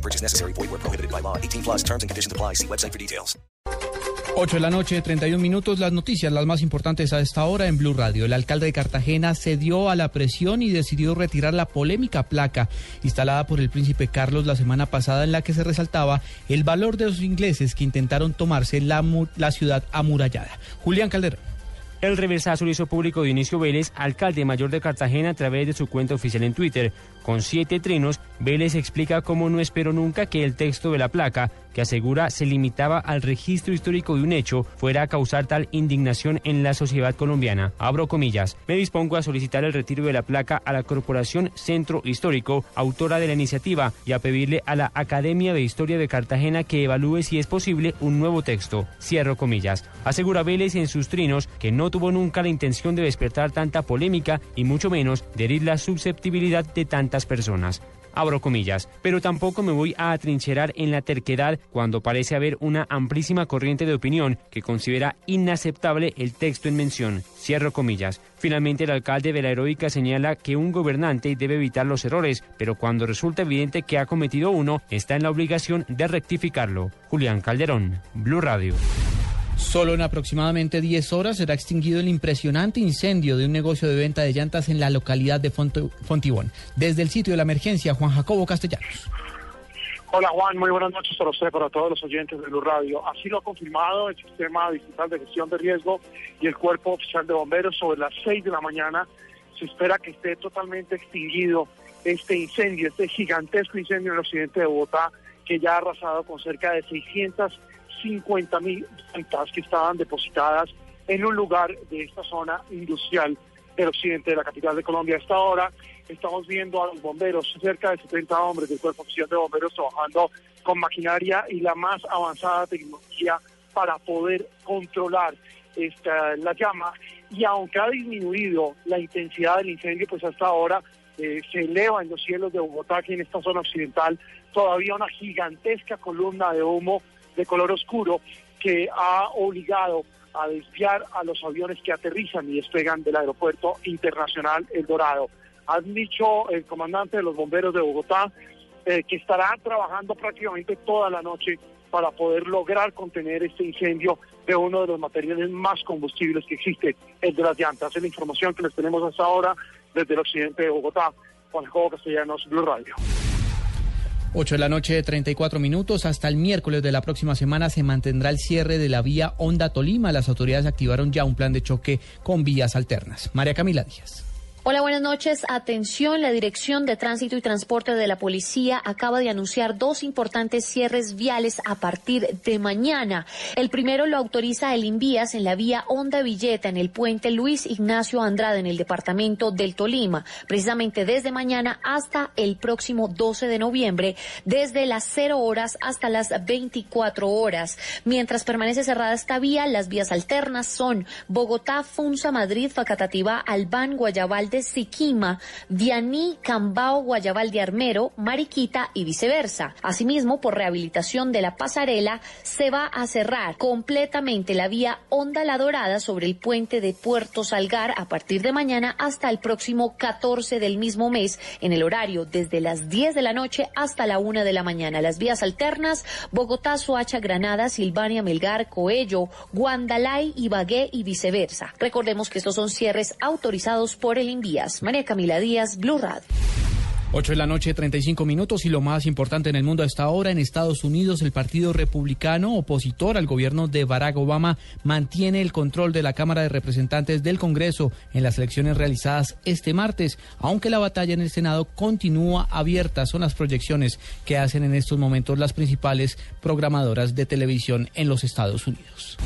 No purchase necessary. Void where prohibited by law. 18 plus terms and conditions apply. See website for details. 8 de la noche, 31 minutos. Las noticias, las más importantes a esta hora en Blue Radio. El alcalde de Cartagena cedió a la presión y decidió retirar la polémica placa instalada por el príncipe Carlos la semana pasada en la que se resaltaba el valor de los ingleses que intentaron tomarse la ciudad amurallada. Julián Calderón. El reversazo lo hizo público Dionisio Vélez, alcalde mayor de Cartagena, a través de su cuenta oficial en Twitter. Con siete trinos, Vélez explica cómo no esperó nunca que el texto de la placa, que asegura se limitaba al registro histórico de un hecho, fuera a causar tal indignación en la sociedad colombiana. Abro comillas. Me dispongo a solicitar el retiro de la placa a la Corporación Centro Histórico, autora de la iniciativa, y a pedirle a la Academia de Historia de Cartagena que evalúe si es posible un nuevo texto. Cierro comillas. Asegura Vélez en sus trinos que no tuvo nunca la intención de despertar tanta polémica y mucho menos de herir la susceptibilidad de tantas personas. Abro comillas, pero tampoco me voy a atrincherar en la terquedad cuando parece haber una amplísima corriente de opinión que considera inaceptable el texto en mención. Cierro comillas. Finalmente, el alcalde de la Heroica señala que un gobernante debe evitar los errores, pero cuando resulta evidente que ha cometido uno, está en la obligación de rectificarlo. Julián Calderón, Blue Radio. Solo en aproximadamente 10 horas será extinguido el impresionante incendio de un negocio de venta de llantas en la localidad de Fontibón. Desde el sitio de la emergencia, Juan Jacobo Castellanos. Hola Juan, muy buenas noches para usted, para todos los oyentes de Blue Radio. Así lo ha confirmado el Sistema Digital de Gestión de Riesgo y el Cuerpo Oficial de Bomberos sobre las 6 de la mañana. Se espera que esté totalmente extinguido este incendio, este gigantesco incendio en el occidente de Bogotá, que ya ha arrasado con cerca de 650 mil plantas que estaban depositadas en un lugar de esta zona industrial del occidente de la capital de Colombia. A esta hora estamos viendo a los bomberos, cerca de 70 hombres del Cuerpo Oficial de Bomberos trabajando con maquinaria y la más avanzada tecnología para poder controlar esta, la llama. Y aunque ha disminuido la intensidad del incendio, pues hasta ahora eh, se eleva en los cielos de Bogotá, aquí en esta zona occidental, todavía una gigantesca columna de humo de color oscuro que ha obligado a desviar a los aviones que aterrizan y despegan del aeropuerto internacional El Dorado. Han dicho el comandante de los bomberos de Bogotá eh, que estará trabajando prácticamente toda la noche para poder lograr contener este incendio de uno de los materiales más combustibles que existe, el de las llantas. Es la información que les tenemos hasta ahora desde el occidente de Bogotá. Juan Jacobo Castellanos, Blue Radio. 8 de la noche, 34 minutos. Hasta el miércoles de la próxima semana se mantendrá el cierre de la vía Honda Tolima. Las autoridades activaron ya un plan de choque con vías alternas. María Camila Díaz. Hola, buenas noches. Atención, la Dirección de Tránsito y Transporte de la Policía acaba de anunciar dos importantes cierres viales a partir de mañana. El primero lo autoriza el Invías en la vía Honda Villeta en el puente Luis Ignacio Andrade en el departamento del Tolima, precisamente desde mañana hasta el próximo 12 de noviembre, desde las 0 horas hasta las 24 horas. Mientras permanece cerrada esta vía, las vías alternas son Bogotá, Funza, Madrid, Facatativá, Albán, Guayabal de Siquima, Dianí, Cambao, Guayabal de Armero, Mariquita y viceversa. Asimismo, por rehabilitación de la pasarela, se va a cerrar completamente la vía Honda La Dorada sobre el puente de Puerto Salgar a partir de mañana hasta el próximo 14 del mismo mes, en el horario desde las 10 de la noche hasta la 1 de la mañana. Las vías alternas, Bogotá, Soacha, Granada, Silvania, Melgar, Coello, Guandalay, Ibagué y viceversa. Recordemos que estos son cierres autorizados por el Invías. María Camila Díaz, Blue Radio. 8 de la noche, 35 minutos y lo más importante en el mundo hasta ahora, en Estados Unidos, el Partido Republicano, opositor al gobierno de Barack Obama, mantiene el control de la Cámara de Representantes del Congreso en las elecciones realizadas este martes, aunque la batalla en el Senado continúa abierta. Son las proyecciones que hacen en estos momentos las principales programadoras de televisión en los Estados Unidos.